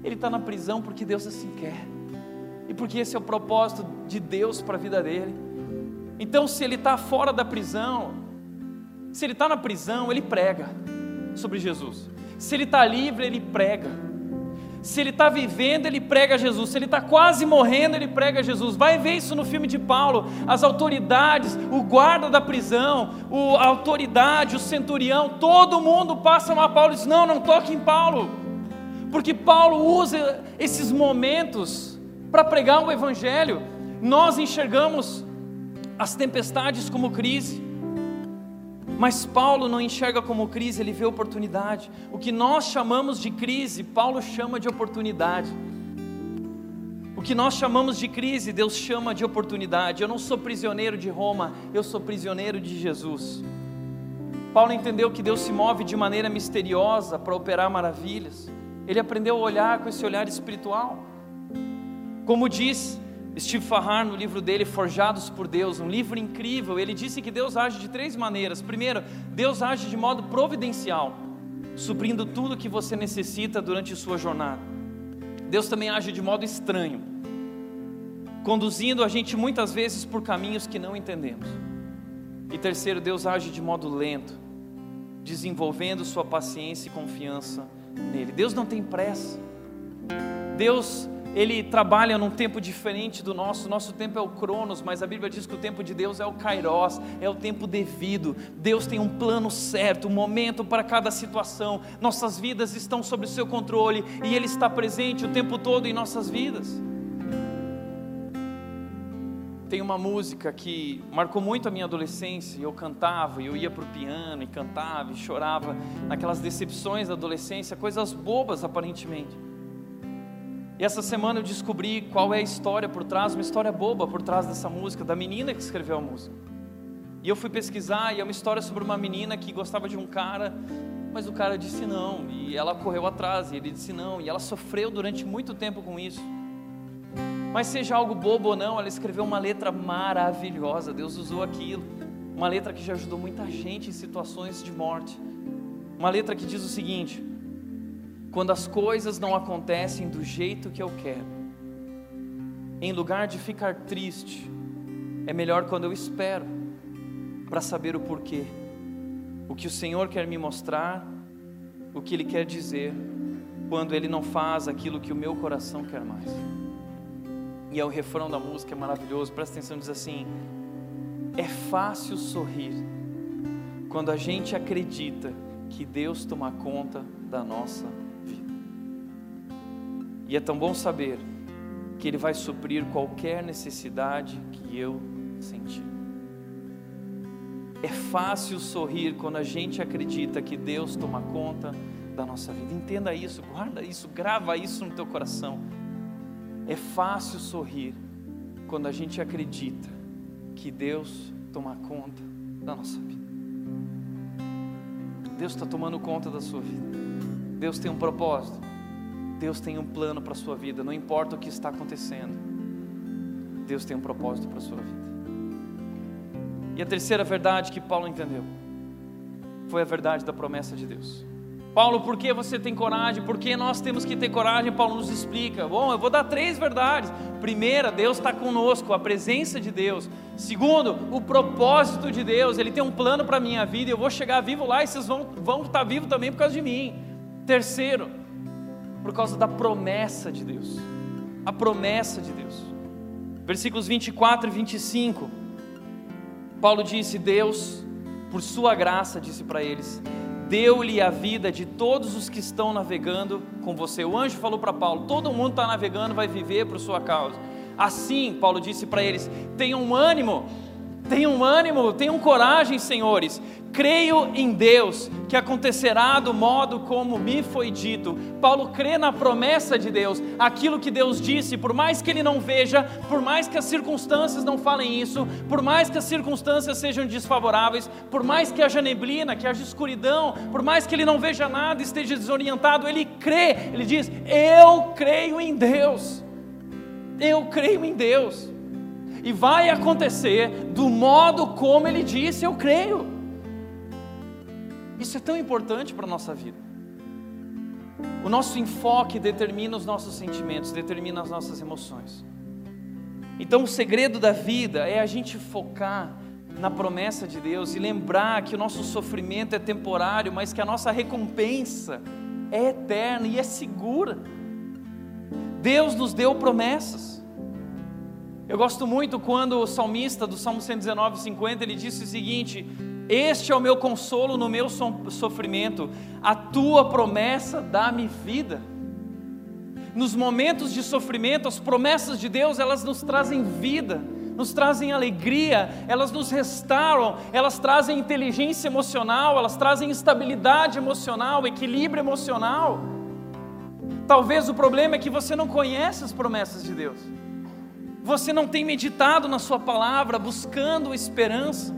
Ele está na prisão porque Deus assim quer. E porque esse é o propósito de Deus para a vida dele. Então, se ele está fora da prisão, se ele está na prisão, ele prega sobre Jesus. Se ele está livre, ele prega. Se ele está vivendo, ele prega Jesus. Se ele está quase morrendo, ele prega Jesus. Vai ver isso no filme de Paulo. As autoridades, o guarda da prisão, o, a autoridade, o centurião, todo mundo passa a Paulo e diz: Não, não toque em Paulo. Porque Paulo usa esses momentos para pregar o Evangelho. Nós enxergamos as tempestades como crise. Mas Paulo não enxerga como crise, ele vê oportunidade. O que nós chamamos de crise, Paulo chama de oportunidade. O que nós chamamos de crise, Deus chama de oportunidade. Eu não sou prisioneiro de Roma, eu sou prisioneiro de Jesus. Paulo entendeu que Deus se move de maneira misteriosa para operar maravilhas. Ele aprendeu a olhar com esse olhar espiritual. Como diz Steve Farrar, no livro dele, Forjados por Deus, um livro incrível, ele disse que Deus age de três maneiras. Primeiro, Deus age de modo providencial, suprindo tudo que você necessita durante sua jornada. Deus também age de modo estranho, conduzindo a gente muitas vezes por caminhos que não entendemos. E terceiro, Deus age de modo lento, desenvolvendo sua paciência e confiança nele. Deus não tem pressa. Deus ele trabalha num tempo diferente do nosso. Nosso tempo é o Cronos, mas a Bíblia diz que o tempo de Deus é o Kairos, é o tempo devido. Deus tem um plano certo, um momento para cada situação. Nossas vidas estão sob o seu controle e Ele está presente o tempo todo em nossas vidas. tem uma música que marcou muito a minha adolescência. Eu cantava, eu ia para o piano e cantava e chorava naquelas decepções da adolescência, coisas bobas aparentemente. E essa semana eu descobri qual é a história por trás, uma história boba por trás dessa música, da menina que escreveu a música. E eu fui pesquisar e é uma história sobre uma menina que gostava de um cara, mas o cara disse não, e ela correu atrás e ele disse não, e ela sofreu durante muito tempo com isso. Mas seja algo bobo ou não, ela escreveu uma letra maravilhosa, Deus usou aquilo. Uma letra que já ajudou muita gente em situações de morte. Uma letra que diz o seguinte: Quando as coisas não acontecem do jeito que eu quero, em lugar de ficar triste, é melhor quando eu espero para saber o porquê. O que o Senhor quer me mostrar, o que Ele quer dizer, quando Ele não faz aquilo que o meu coração quer mais e é o refrão da música, é maravilhoso, presta atenção, diz assim: É fácil sorrir quando a gente acredita que Deus toma conta da nossa vida. E é tão bom saber que Ele vai suprir qualquer necessidade que eu sentir. É fácil sorrir quando a gente acredita que Deus toma conta da nossa vida. Entenda isso, guarda isso, grava isso no teu coração. É fácil sorrir quando a gente acredita que Deus toma conta da nossa vida. Deus está tomando conta da sua vida. Deus tem um propósito. Deus tem um plano para a sua vida. Não importa o que está acontecendo. Deus tem um propósito para a sua vida. E a terceira verdade que Paulo entendeu foi a verdade da promessa de Deus. Paulo, por que você tem coragem? Por que nós temos que ter coragem? Paulo nos explica. Bom, eu vou dar três verdades. Primeira, Deus está conosco, a presença de Deus. Segundo, o propósito de Deus. Ele tem um plano para a minha vida. Eu vou chegar vivo lá e vocês vão, vão estar vivos também por causa de mim. Terceiro, por causa da promessa de Deus. A promessa de Deus. Versículos 24 e 25. Paulo disse: Deus, por sua graça, disse para eles deu-lhe a vida de todos os que estão navegando com você. O anjo falou para Paulo: todo mundo está navegando, vai viver por sua causa. Assim, Paulo disse para eles: tenham ânimo, tenham ânimo, tenham coragem, senhores. Creio em Deus que acontecerá do modo como me foi dito. Paulo crê na promessa de Deus, aquilo que Deus disse, por mais que ele não veja, por mais que as circunstâncias não falem isso, por mais que as circunstâncias sejam desfavoráveis, por mais que haja neblina, que haja escuridão, por mais que ele não veja nada, esteja desorientado, ele crê, ele diz: Eu creio em Deus. Eu creio em Deus e vai acontecer do modo como ele disse, eu creio. Isso é tão importante para a nossa vida. O nosso enfoque determina os nossos sentimentos, determina as nossas emoções. Então, o segredo da vida é a gente focar na promessa de Deus e lembrar que o nosso sofrimento é temporário, mas que a nossa recompensa é eterna e é segura. Deus nos deu promessas. Eu gosto muito quando o salmista do Salmo 119, 50, ele disse o seguinte: Este é o meu consolo no meu sofrimento, a tua promessa dá-me vida. Nos momentos de sofrimento, as promessas de Deus, elas nos trazem vida, nos trazem alegria, elas nos restauram, elas trazem inteligência emocional, elas trazem estabilidade emocional, equilíbrio emocional. Talvez o problema é que você não conhece as promessas de Deus você não tem meditado na Sua palavra, buscando esperança,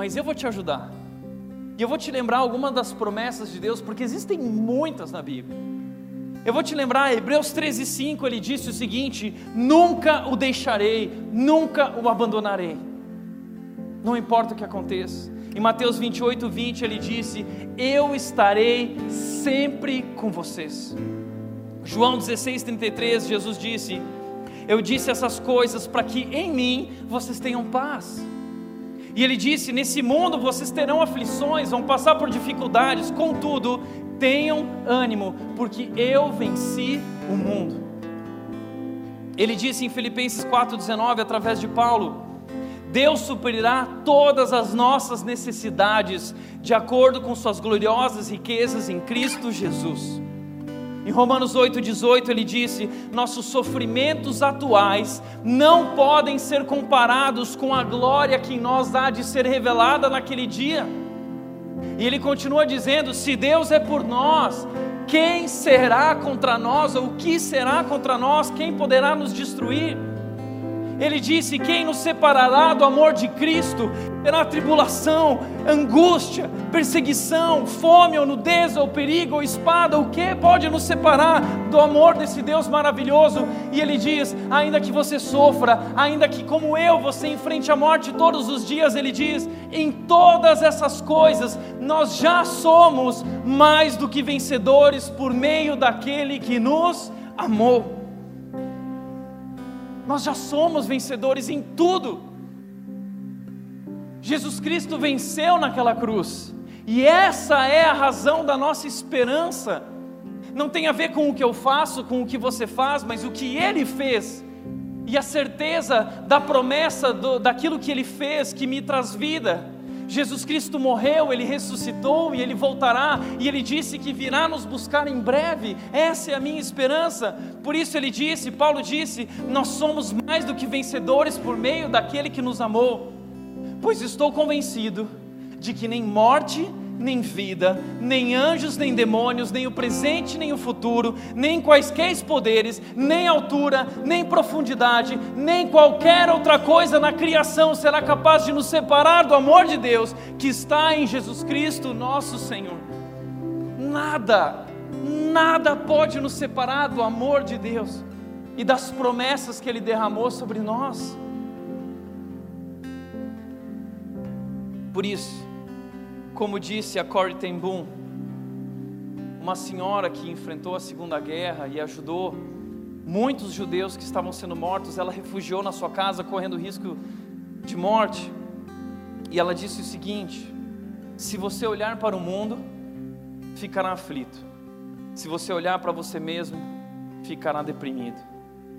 mas eu vou te ajudar. E eu vou te lembrar algumas das promessas de Deus, porque existem muitas na Bíblia. Eu vou te lembrar, Hebreus 13,5 ele disse o seguinte: Nunca o deixarei, nunca o abandonarei, não importa o que aconteça. Em Mateus 28, 20 ele disse: Eu estarei sempre com vocês. João 16, 33, Jesus disse: eu disse essas coisas para que em mim vocês tenham paz. E ele disse: Nesse mundo vocês terão aflições, vão passar por dificuldades, contudo, tenham ânimo, porque eu venci o mundo. Ele disse em Filipenses 4,19, através de Paulo: Deus suprirá todas as nossas necessidades, de acordo com Suas gloriosas riquezas em Cristo Jesus. Em Romanos 8,18 ele disse: Nossos sofrimentos atuais não podem ser comparados com a glória que em nós há de ser revelada naquele dia. E ele continua dizendo: Se Deus é por nós, quem será contra nós? Ou o que será contra nós? Quem poderá nos destruir? Ele disse: Quem nos separará do amor de Cristo? Terá tribulação, angústia, perseguição, fome ou nudez ou perigo ou espada, o que pode nos separar do amor desse Deus maravilhoso? E ele diz: ainda que você sofra, ainda que como eu você enfrente a morte todos os dias, ele diz: em todas essas coisas nós já somos mais do que vencedores por meio daquele que nos amou. Nós já somos vencedores em tudo. Jesus Cristo venceu naquela cruz, e essa é a razão da nossa esperança. Não tem a ver com o que eu faço, com o que você faz, mas o que Ele fez, e a certeza da promessa do, daquilo que Ele fez que me traz vida. Jesus Cristo morreu, ele ressuscitou e ele voltará, e ele disse que virá nos buscar em breve. Essa é a minha esperança. Por isso ele disse, Paulo disse: Nós somos mais do que vencedores por meio daquele que nos amou. Pois estou convencido de que nem morte, nem vida, nem anjos, nem demônios, nem o presente, nem o futuro, nem quaisquer poderes, nem altura, nem profundidade, nem qualquer outra coisa na criação será capaz de nos separar do amor de Deus que está em Jesus Cristo, nosso Senhor. Nada, nada pode nos separar do amor de Deus e das promessas que Ele derramou sobre nós. Por isso, como disse a Corrie ten Boom, uma senhora que enfrentou a Segunda Guerra e ajudou muitos judeus que estavam sendo mortos, ela refugiou na sua casa correndo risco de morte. E ela disse o seguinte: se você olhar para o mundo, ficará aflito. Se você olhar para você mesmo, ficará deprimido.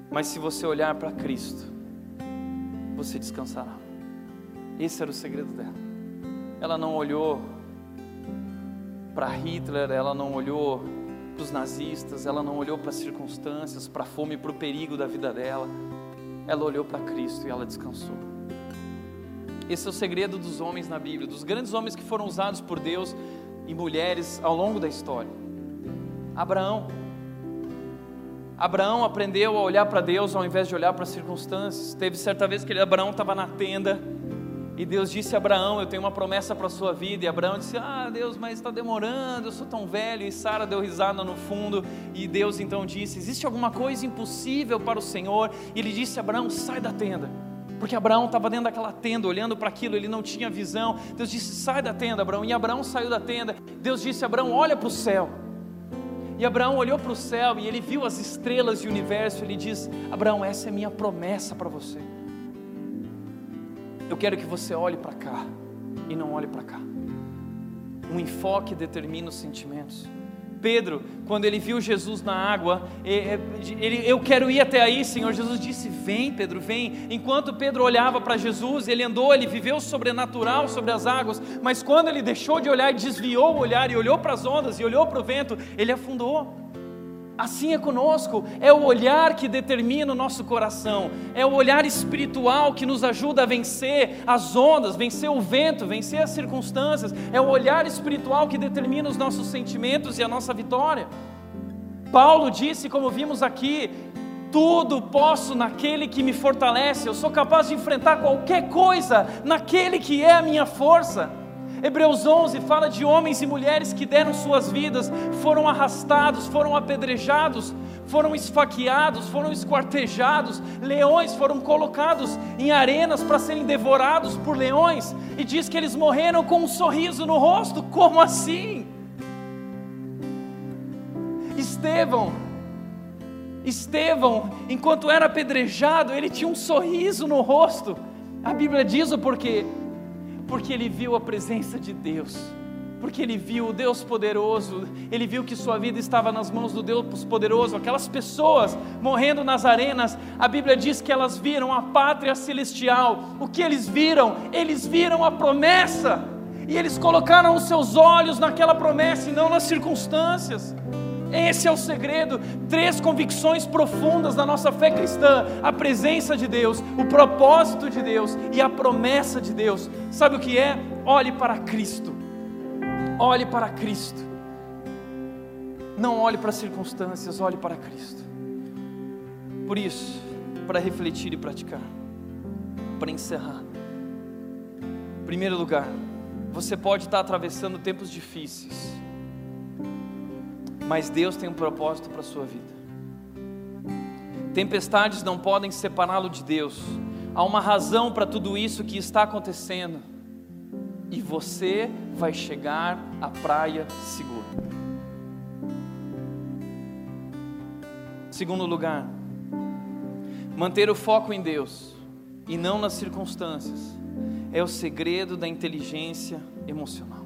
Mas se você olhar para Cristo, você descansará. Esse era o segredo dela ela não olhou para Hitler, ela não olhou para os nazistas, ela não olhou para as circunstâncias, para a fome, para o perigo da vida dela. Ela olhou para Cristo e ela descansou. Esse é o segredo dos homens na Bíblia, dos grandes homens que foram usados por Deus e mulheres ao longo da história. Abraão. Abraão aprendeu a olhar para Deus ao invés de olhar para as circunstâncias. Teve certa vez que ele, Abraão estava na tenda e Deus disse a Abraão: Eu tenho uma promessa para a sua vida. E Abraão disse: Ah, Deus, mas está demorando, eu sou tão velho. E Sara deu risada no fundo. E Deus então disse: Existe alguma coisa impossível para o Senhor? E ele disse a Abraão: Sai da tenda. Porque Abraão estava dentro daquela tenda, olhando para aquilo, ele não tinha visão. Deus disse: Sai da tenda, Abraão. E Abraão saiu da tenda. Deus disse a Abraão: Olha para o céu. E Abraão olhou para o céu e ele viu as estrelas e o universo. Ele diz: Abraão, essa é minha promessa para você. Eu quero que você olhe para cá e não olhe para cá. Um enfoque determina os sentimentos. Pedro, quando ele viu Jesus na água, ele, eu quero ir até aí, Senhor. Jesus disse: Vem, Pedro, vem. Enquanto Pedro olhava para Jesus, ele andou, ele viveu o sobrenatural sobre as águas, mas quando ele deixou de olhar e desviou o olhar e olhou para as ondas e olhou para o vento, ele afundou. Assim é conosco, é o olhar que determina o nosso coração, é o olhar espiritual que nos ajuda a vencer as ondas, vencer o vento, vencer as circunstâncias, é o olhar espiritual que determina os nossos sentimentos e a nossa vitória. Paulo disse, como vimos aqui, tudo posso naquele que me fortalece, eu sou capaz de enfrentar qualquer coisa naquele que é a minha força. Hebreus 11 fala de homens e mulheres que deram suas vidas, foram arrastados, foram apedrejados, foram esfaqueados, foram esquartejados, leões foram colocados em arenas para serem devorados por leões, e diz que eles morreram com um sorriso no rosto. Como assim? Estevão, Estevão, enquanto era apedrejado, ele tinha um sorriso no rosto. A Bíblia diz o porquê porque ele viu a presença de Deus, porque ele viu o Deus poderoso, ele viu que sua vida estava nas mãos do Deus poderoso. Aquelas pessoas morrendo nas arenas, a Bíblia diz que elas viram a pátria celestial. O que eles viram? Eles viram a promessa. e eles colocaram os seus olhos naquela promessa e não nas circunstâncias. Esse é o segredo. Três convicções profundas da nossa fé cristã: a presença de Deus, o propósito de Deus e a promessa de Deus. Sabe o que é? Olhe para Cristo. Olhe para Cristo. Não olhe para as circunstâncias, olhe para Cristo. Por isso, para refletir e praticar, para encerrar. Em primeiro lugar, você pode estar atravessando tempos difíceis, mas Deus tem um propósito para a sua vida. Tempestades não podem separá-lo de Deus. Há uma razão para tudo isso que está acontecendo. E você vai chegar à praia seguro. Segundo lugar, manter o foco em Deus e não nas circunstâncias é o segredo da inteligência emocional.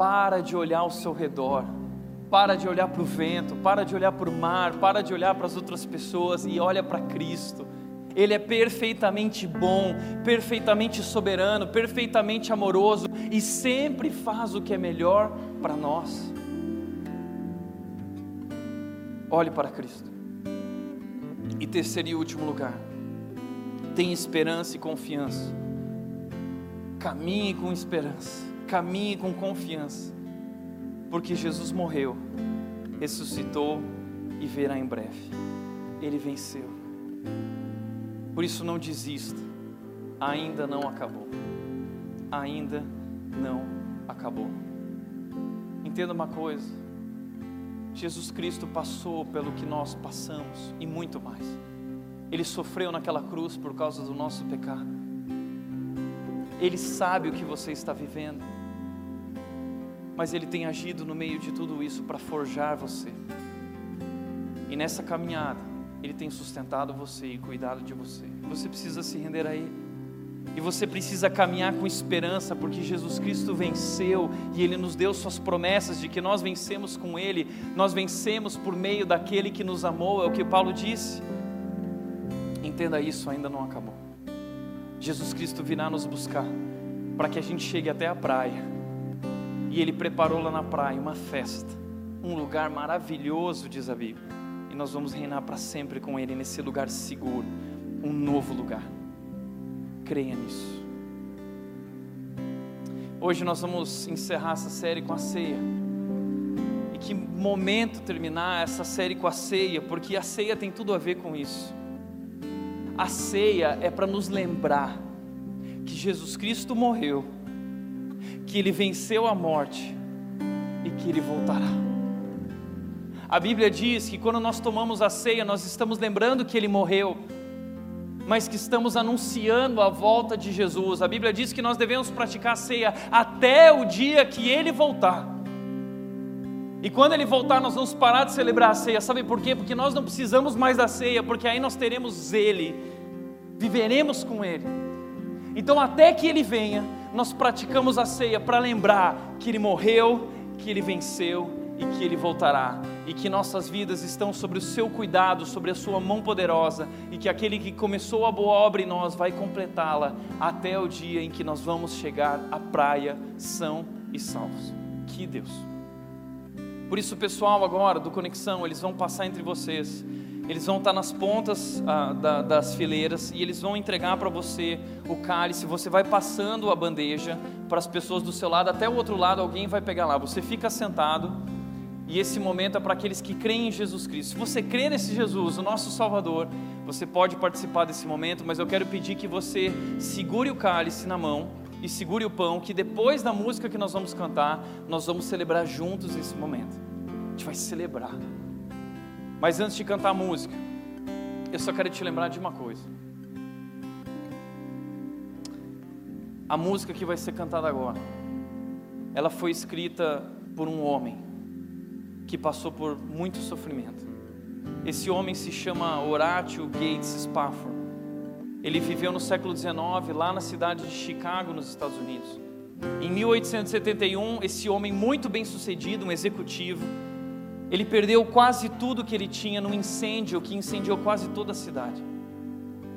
Para de olhar ao seu redor, para de olhar para o vento, para de olhar para o mar, para de olhar para as outras pessoas e olha para Cristo. Ele é perfeitamente bom, perfeitamente soberano, perfeitamente amoroso e sempre faz o que é melhor para nós. Olhe para Cristo. E terceiro e último lugar, tenha esperança e confiança. Caminhe com esperança, caminhe com confiança, porque Jesus morreu, ressuscitou e verá em breve. Ele venceu. Por isso não desista. Ainda não acabou. Ainda não acabou. Entenda uma coisa Jesus Cristo passou pelo que nós passamos e muito mais. Ele sofreu naquela cruz por causa do nosso pecado. Ele sabe o que você está vivendo, mas Ele tem agido no meio de tudo isso para forjar você. E nessa caminhada, Ele tem sustentado você e cuidado de você. Você precisa se render a Ele. E você precisa caminhar com esperança, porque Jesus Cristo venceu e Ele nos deu Suas promessas de que nós vencemos com Ele, nós vencemos por meio daquele que nos amou, é o que Paulo disse. Entenda isso, ainda não acabou. Jesus Cristo virá nos buscar para que a gente chegue até a praia. E Ele preparou lá na praia uma festa, um lugar maravilhoso, diz a Bíblia. E nós vamos reinar para sempre com Ele nesse lugar seguro, um novo lugar creia nisso. Hoje nós vamos encerrar essa série com a ceia. E que momento terminar essa série com a ceia, porque a ceia tem tudo a ver com isso. A ceia é para nos lembrar que Jesus Cristo morreu, que ele venceu a morte e que ele voltará. A Bíblia diz que quando nós tomamos a ceia, nós estamos lembrando que ele morreu mas que estamos anunciando a volta de Jesus. A Bíblia diz que nós devemos praticar a ceia até o dia que ele voltar. E quando ele voltar, nós vamos parar de celebrar a ceia. Sabe por quê? Porque nós não precisamos mais da ceia, porque aí nós teremos ele, viveremos com ele. Então, até que ele venha, nós praticamos a ceia para lembrar que ele morreu, que ele venceu e que Ele voltará, e que nossas vidas estão sobre o Seu cuidado, sobre a Sua mão poderosa, e que aquele que começou a boa obra em nós vai completá-la até o dia em que nós vamos chegar à praia são e salvos. Que Deus! Por isso, pessoal agora do Conexão, eles vão passar entre vocês, eles vão estar nas pontas ah, da, das fileiras e eles vão entregar para você o cálice. Você vai passando a bandeja para as pessoas do seu lado, até o outro lado, alguém vai pegar lá. Você fica sentado e esse momento é para aqueles que creem em Jesus Cristo. Se você crê nesse Jesus, o nosso Salvador, você pode participar desse momento, mas eu quero pedir que você segure o cálice na mão e segure o pão, que depois da música que nós vamos cantar, nós vamos celebrar juntos esse momento. A gente vai celebrar. Mas antes de cantar a música, eu só quero te lembrar de uma coisa. A música que vai ser cantada agora, ela foi escrita por um homem que passou por muito sofrimento. Esse homem se chama Horatio Gates Spafford. Ele viveu no século XIX lá na cidade de Chicago, nos Estados Unidos. Em 1871, esse homem muito bem sucedido, um executivo, ele perdeu quase tudo que ele tinha num incêndio que incendiou quase toda a cidade.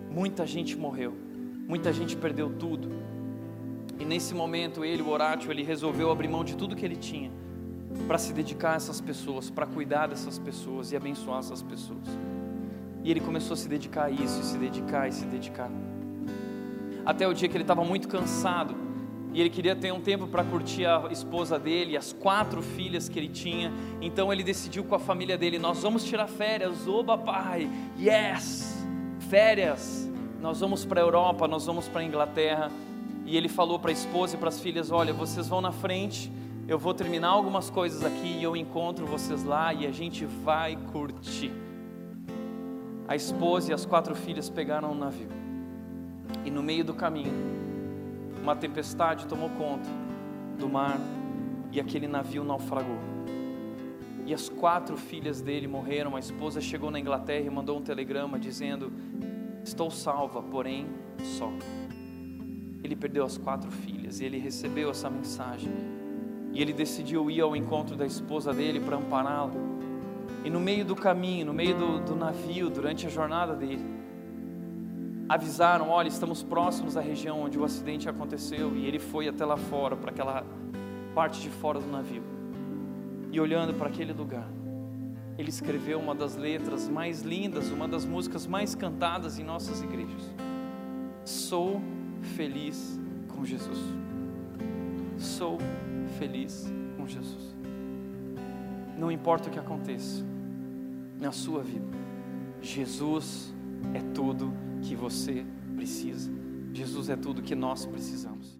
Muita gente morreu, muita gente perdeu tudo. E nesse momento, ele, o Horácio, ele resolveu abrir mão de tudo que ele tinha para se dedicar a essas pessoas, para cuidar dessas pessoas e abençoar essas pessoas. E ele começou a se dedicar a isso, e se dedicar e se dedicar. Até o dia que ele estava muito cansado e ele queria ter um tempo para curtir a esposa dele, as quatro filhas que ele tinha. Então ele decidiu com a família dele: Nós vamos tirar férias, oba pai, yes, férias. Nós vamos para a Europa, nós vamos para a Inglaterra. E ele falou para a esposa e para as filhas: Olha, vocês vão na frente, eu vou terminar algumas coisas aqui e eu encontro vocês lá e a gente vai curtir. A esposa e as quatro filhas pegaram um navio. E no meio do caminho, uma tempestade tomou conta do mar e aquele navio naufragou. E as quatro filhas dele morreram. A esposa chegou na Inglaterra e mandou um telegrama dizendo: Estou salva, porém só. Ele perdeu as quatro filhas e ele recebeu essa mensagem. E ele decidiu ir ao encontro da esposa dele para ampará-la. E no meio do caminho, no meio do, do navio, durante a jornada dele, avisaram: olha, estamos próximos da região onde o acidente aconteceu. E ele foi até lá fora, para aquela parte de fora do navio. E olhando para aquele lugar, ele escreveu uma das letras mais lindas, uma das músicas mais cantadas em nossas igrejas. Sou feliz com Jesus. Sou feliz com Jesus. Não importa o que aconteça na sua vida, Jesus é tudo que você precisa. Jesus é tudo que nós precisamos.